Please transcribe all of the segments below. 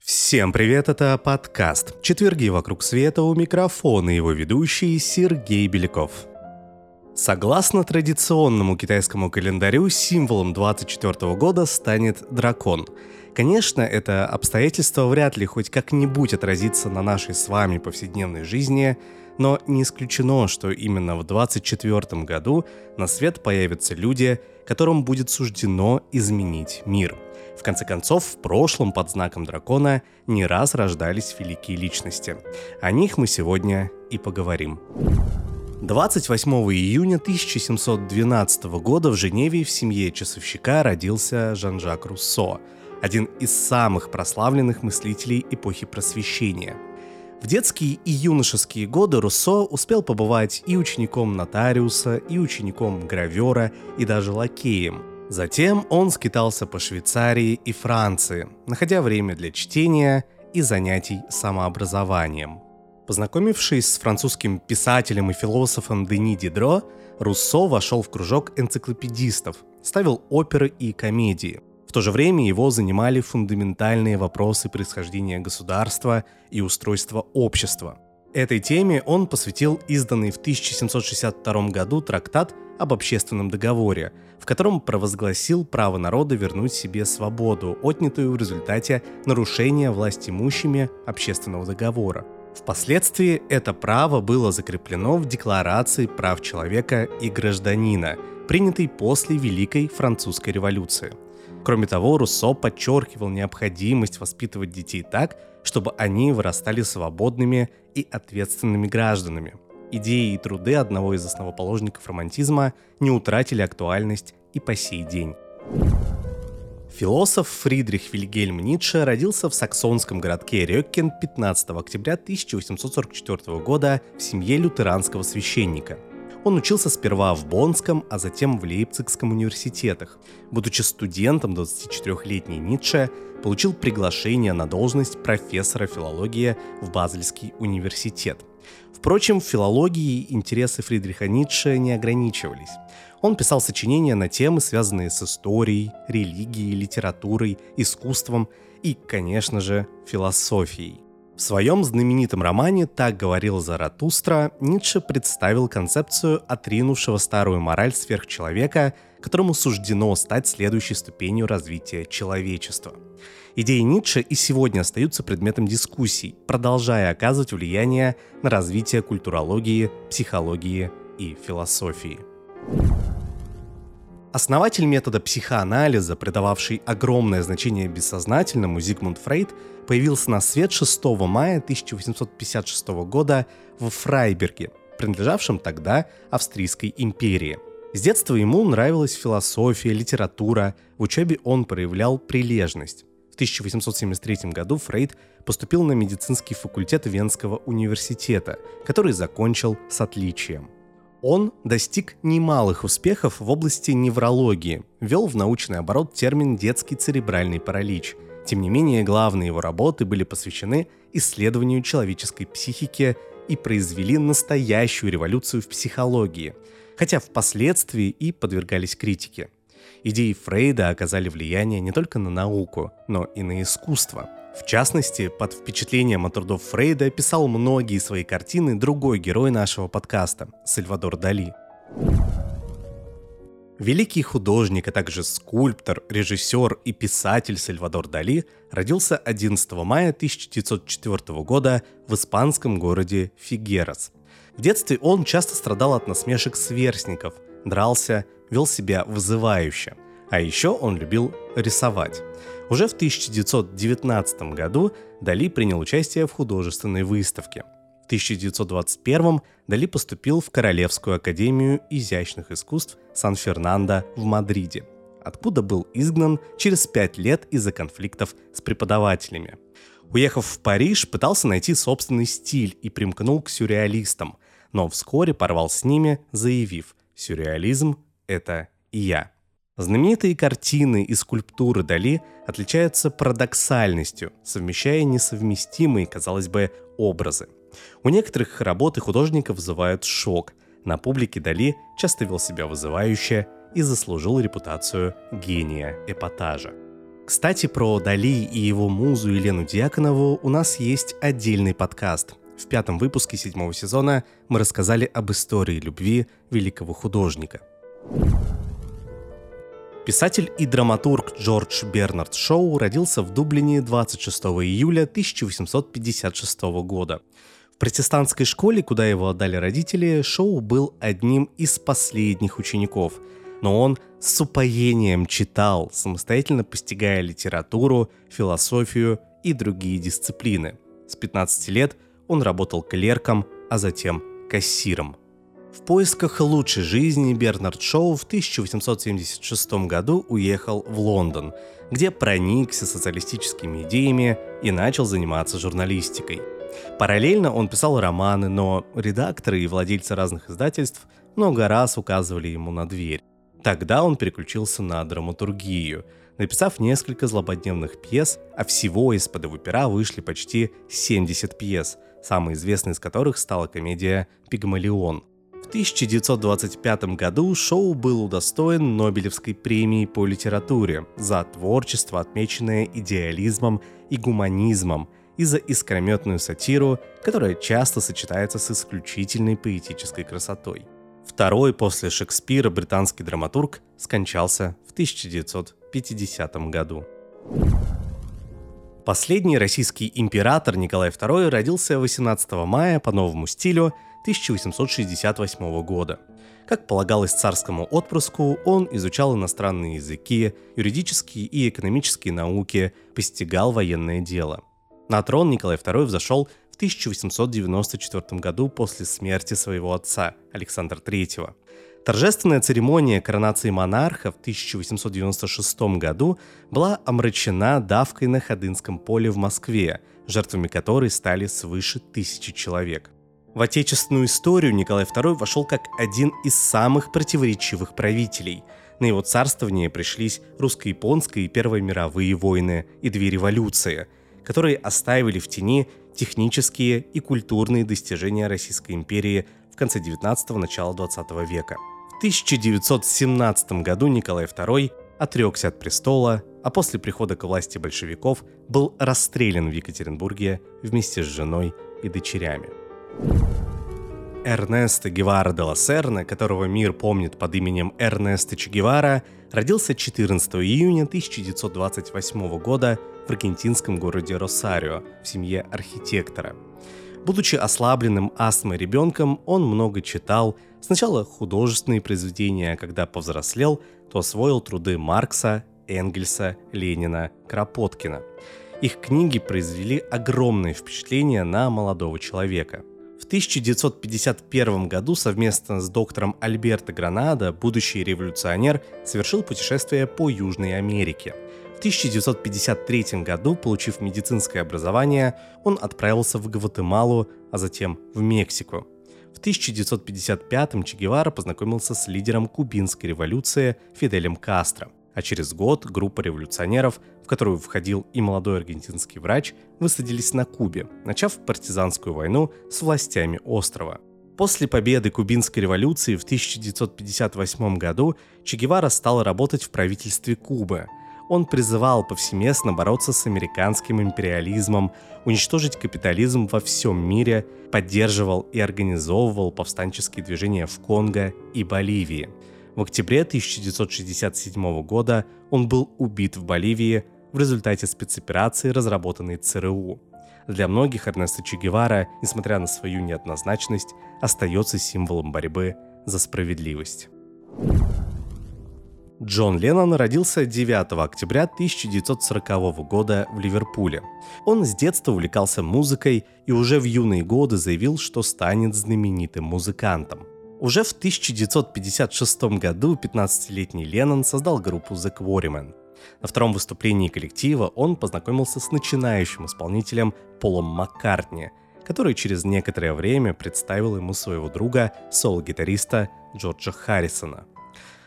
Всем привет, это подкаст «Четверги вокруг света» у микрофона его ведущий Сергей Беляков. Согласно традиционному китайскому календарю, символом 24 года станет дракон. Конечно, это обстоятельство вряд ли хоть как-нибудь отразится на нашей с вами повседневной жизни, но не исключено, что именно в 24 году на свет появятся люди, которым будет суждено изменить мир. В конце концов, в прошлом под знаком дракона не раз рождались великие личности. О них мы сегодня и поговорим. 28 июня 1712 года в Женеве в семье часовщика родился Жан-Жак Руссо, один из самых прославленных мыслителей эпохи Просвещения. В детские и юношеские годы Руссо успел побывать и учеником нотариуса, и учеником гравера, и даже лакеем. Затем он скитался по Швейцарии и Франции, находя время для чтения и занятий самообразованием – Познакомившись с французским писателем и философом Дени Дидро, Руссо вошел в кружок энциклопедистов, ставил оперы и комедии. В то же время его занимали фундаментальные вопросы происхождения государства и устройства общества. Этой теме он посвятил изданный в 1762 году трактат об общественном договоре, в котором провозгласил право народа вернуть себе свободу, отнятую в результате нарушения власть имущими общественного договора – Впоследствии это право было закреплено в Декларации прав человека и гражданина, принятой после Великой Французской революции. Кроме того, Руссо подчеркивал необходимость воспитывать детей так, чтобы они вырастали свободными и ответственными гражданами. Идеи и труды одного из основоположников романтизма не утратили актуальность и по сей день. Философ Фридрих Вильгельм Ницше родился в саксонском городке Рёккен 15 октября 1844 года в семье лютеранского священника. Он учился сперва в Боннском, а затем в Лейпцигском университетах. Будучи студентом, 24-летний Ницше получил приглашение на должность профессора филологии в Базельский университет. Впрочем, в филологии интересы Фридриха Ницше не ограничивались. Он писал сочинения на темы, связанные с историей, религией, литературой, искусством и, конечно же, философией. В своем знаменитом романе «Так говорил Заратустра» Ницше представил концепцию отринувшего старую мораль сверхчеловека, которому суждено стать следующей ступенью развития человечества. Идеи Ницше и сегодня остаются предметом дискуссий, продолжая оказывать влияние на развитие культурологии, психологии и философии. Основатель метода психоанализа, придававший огромное значение бессознательному, Зигмунд Фрейд, появился на свет 6 мая 1856 года в Фрайберге, принадлежавшем тогда Австрийской империи. С детства ему нравилась философия, литература, в учебе он проявлял прилежность. В 1873 году Фрейд поступил на медицинский факультет Венского университета, который закончил с отличием. Он достиг немалых успехов в области неврологии, ввел в научный оборот термин «детский церебральный паралич». Тем не менее, главные его работы были посвящены исследованию человеческой психики и произвели настоящую революцию в психологии, хотя впоследствии и подвергались критике. Идеи Фрейда оказали влияние не только на науку, но и на искусство – в частности, под впечатлением от трудов Фрейда писал многие свои картины другой герой нашего подкаста – Сальвадор Дали. Великий художник, а также скульптор, режиссер и писатель Сальвадор Дали родился 11 мая 1904 года в испанском городе Фигерас. В детстве он часто страдал от насмешек сверстников, дрался, вел себя вызывающе. А еще он любил рисовать. Уже в 1919 году Дали принял участие в художественной выставке. В 1921 Дали поступил в Королевскую академию изящных искусств Сан-Фернандо в Мадриде, откуда был изгнан через пять лет из-за конфликтов с преподавателями. Уехав в Париж, пытался найти собственный стиль и примкнул к сюрреалистам, но вскоре порвал с ними, заявив «Сюрреализм — это я». Знаменитые картины и скульптуры Дали отличаются парадоксальностью, совмещая несовместимые, казалось бы, образы. У некоторых работы художника вызывают шок. На публике Дали часто вел себя вызывающе и заслужил репутацию гения эпатажа. Кстати, про Дали и его музу Елену Дьяконову у нас есть отдельный подкаст. В пятом выпуске седьмого сезона мы рассказали об истории любви великого художника. Писатель и драматург Джордж Бернард Шоу родился в Дублине 26 июля 1856 года. В протестантской школе, куда его отдали родители, Шоу был одним из последних учеников. Но он с упоением читал, самостоятельно постигая литературу, философию и другие дисциплины. С 15 лет он работал клерком, а затем кассиром – в поисках лучшей жизни Бернард Шоу в 1876 году уехал в Лондон, где проникся социалистическими идеями и начал заниматься журналистикой. Параллельно он писал романы, но редакторы и владельцы разных издательств много раз указывали ему на дверь. Тогда он переключился на драматургию, написав несколько злободневных пьес, а всего из-под его пера вышли почти 70 пьес, самой известной из которых стала комедия «Пигмалион», в 1925 году шоу был удостоен Нобелевской премии по литературе за творчество, отмеченное идеализмом и гуманизмом, и за искрометную сатиру, которая часто сочетается с исключительной поэтической красотой. Второй после Шекспира британский драматург скончался в 1950 году. Последний российский император Николай II родился 18 мая по новому стилю 1868 года. Как полагалось царскому отпрыску, он изучал иностранные языки, юридические и экономические науки, постигал военное дело. На трон Николай II взошел в 1894 году после смерти своего отца, Александра III. Торжественная церемония коронации монарха в 1896 году была омрачена давкой на Ходынском поле в Москве, жертвами которой стали свыше тысячи человек. В отечественную историю Николай II вошел как один из самых противоречивых правителей. На его царствование пришлись русско-японская и Первая мировые войны и две революции, которые оставили в тени технические и культурные достижения Российской империи в конце 19-го, начала 20 века – 1917 году Николай II отрекся от престола, а после прихода к власти большевиков был расстрелян в Екатеринбурге вместе с женой и дочерями. Эрнесто Гевара де ла которого мир помнит под именем Эрнесто Че Гевара, родился 14 июня 1928 года в аргентинском городе Росарио в семье архитектора. Будучи ослабленным астмой ребенком, он много читал, Сначала художественные произведения, а когда повзрослел, то освоил труды Маркса, Энгельса, Ленина, Кропоткина. Их книги произвели огромное впечатление на молодого человека. В 1951 году совместно с доктором Альберто Гранадо будущий революционер совершил путешествие по Южной Америке. В 1953 году, получив медицинское образование, он отправился в Гватемалу, а затем в Мексику – в 1955-м Че Гевара познакомился с лидером кубинской революции Фиделем Кастро, а через год группа революционеров, в которую входил и молодой аргентинский врач, высадились на Кубе, начав партизанскую войну с властями острова. После победы кубинской революции в 1958 году Че Гевара стал работать в правительстве Кубы – он призывал повсеместно бороться с американским империализмом, уничтожить капитализм во всем мире, поддерживал и организовывал повстанческие движения в Конго и Боливии. В октябре 1967 года он был убит в Боливии в результате спецоперации, разработанной ЦРУ. Для многих Эрнесто Че Гевара, несмотря на свою неоднозначность, остается символом борьбы за справедливость. Джон Леннон родился 9 октября 1940 года в Ливерпуле. Он с детства увлекался музыкой и уже в юные годы заявил, что станет знаменитым музыкантом. Уже в 1956 году 15-летний Леннон создал группу The Quarrymen. На втором выступлении коллектива он познакомился с начинающим исполнителем Полом Маккартни, который через некоторое время представил ему своего друга, соло-гитариста Джорджа Харрисона –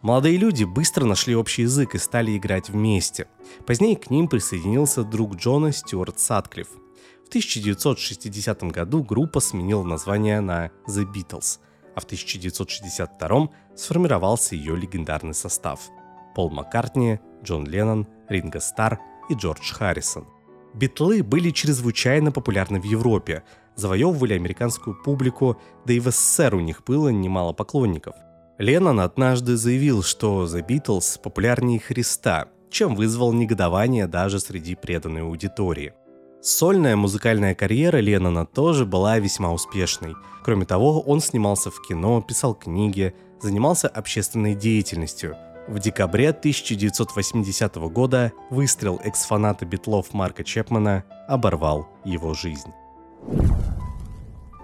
Молодые люди быстро нашли общий язык и стали играть вместе. Позднее к ним присоединился друг Джона Стюарт Садклифф. В 1960 году группа сменила название на The Beatles, а в 1962 сформировался ее легендарный состав. Пол Маккартни, Джон Леннон, Ринго Стар и Джордж Харрисон. Битлы были чрезвычайно популярны в Европе, завоевывали американскую публику, да и в СССР у них было немало поклонников – Леннон однажды заявил, что The Beatles популярнее Христа, чем вызвал негодование даже среди преданной аудитории. Сольная музыкальная карьера Леннона тоже была весьма успешной. Кроме того, он снимался в кино, писал книги, занимался общественной деятельностью. В декабре 1980 года выстрел экс-фаната битлов Марка Чепмана оборвал его жизнь.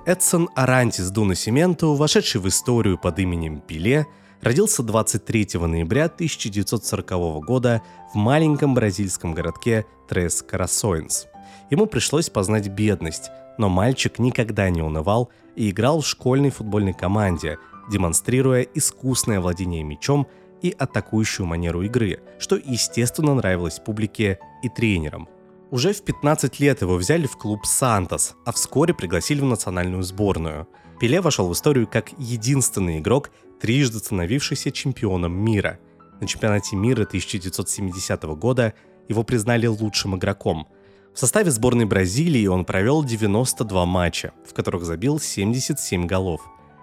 Эдсон Арантис Дуна Сименту, вошедший в историю под именем Пиле, родился 23 ноября 1940 года в маленьком бразильском городке Трес Карасоинс. Ему пришлось познать бедность, но мальчик никогда не унывал и играл в школьной футбольной команде, демонстрируя искусное владение мячом и атакующую манеру игры, что естественно нравилось публике и тренерам – уже в 15 лет его взяли в клуб «Сантос», а вскоре пригласили в национальную сборную. Пеле вошел в историю как единственный игрок, трижды становившийся чемпионом мира. На чемпионате мира 1970 года его признали лучшим игроком. В составе сборной Бразилии он провел 92 матча, в которых забил 77 голов.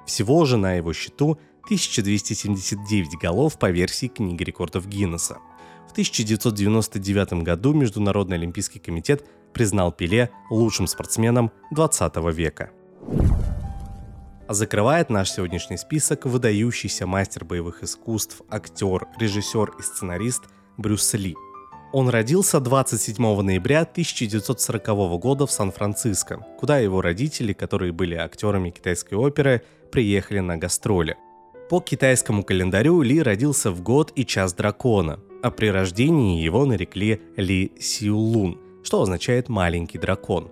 Всего же на его счету 1279 голов по версии книги рекордов Гиннесса – в 1999 году Международный олимпийский комитет признал Пеле лучшим спортсменом 20 века. А закрывает наш сегодняшний список выдающийся мастер боевых искусств, актер, режиссер и сценарист Брюс Ли. Он родился 27 ноября 1940 года в Сан-Франциско, куда его родители, которые были актерами китайской оперы, приехали на гастроли. По китайскому календарю Ли родился в год и час дракона, а при рождении его нарекли Ли Сиулун, что означает «маленький дракон».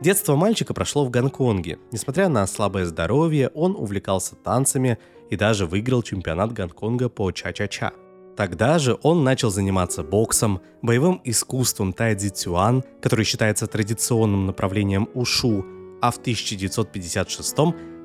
Детство мальчика прошло в Гонконге. Несмотря на слабое здоровье, он увлекался танцами и даже выиграл чемпионат Гонконга по ча-ча-ча. Тогда же он начал заниматься боксом, боевым искусством тайцзи цюан, который считается традиционным направлением ушу, а в 1956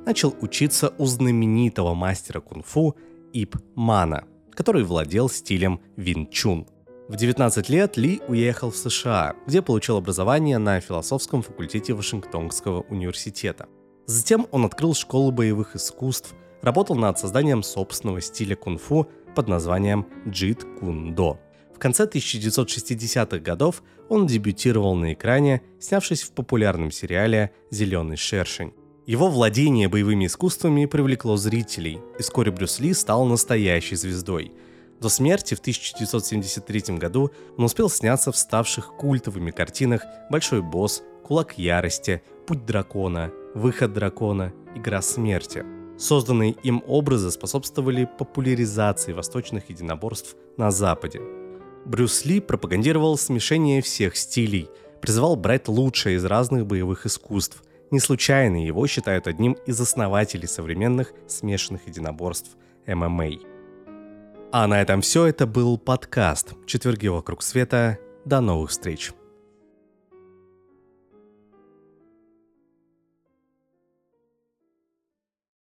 начал учиться у знаменитого мастера кунг-фу Ип Мана – который владел стилем Вин Чун. В 19 лет Ли уехал в США, где получил образование на философском факультете Вашингтонского университета. Затем он открыл школу боевых искусств, работал над созданием собственного стиля кунг-фу под названием Джит Кун До. В конце 1960-х годов он дебютировал на экране, снявшись в популярном сериале «Зеленый шершень». Его владение боевыми искусствами привлекло зрителей, и вскоре Брюс Ли стал настоящей звездой. До смерти в 1973 году он успел сняться в ставших культовыми картинах «Большой босс», «Кулак ярости», «Путь дракона», «Выход дракона», «Игра смерти». Созданные им образы способствовали популяризации восточных единоборств на Западе. Брюс Ли пропагандировал смешение всех стилей, призывал брать лучшее из разных боевых искусств – не случайно его считают одним из основателей современных смешанных единоборств ММА. А на этом все. Это был подкаст «Четверги вокруг света». До новых встреч!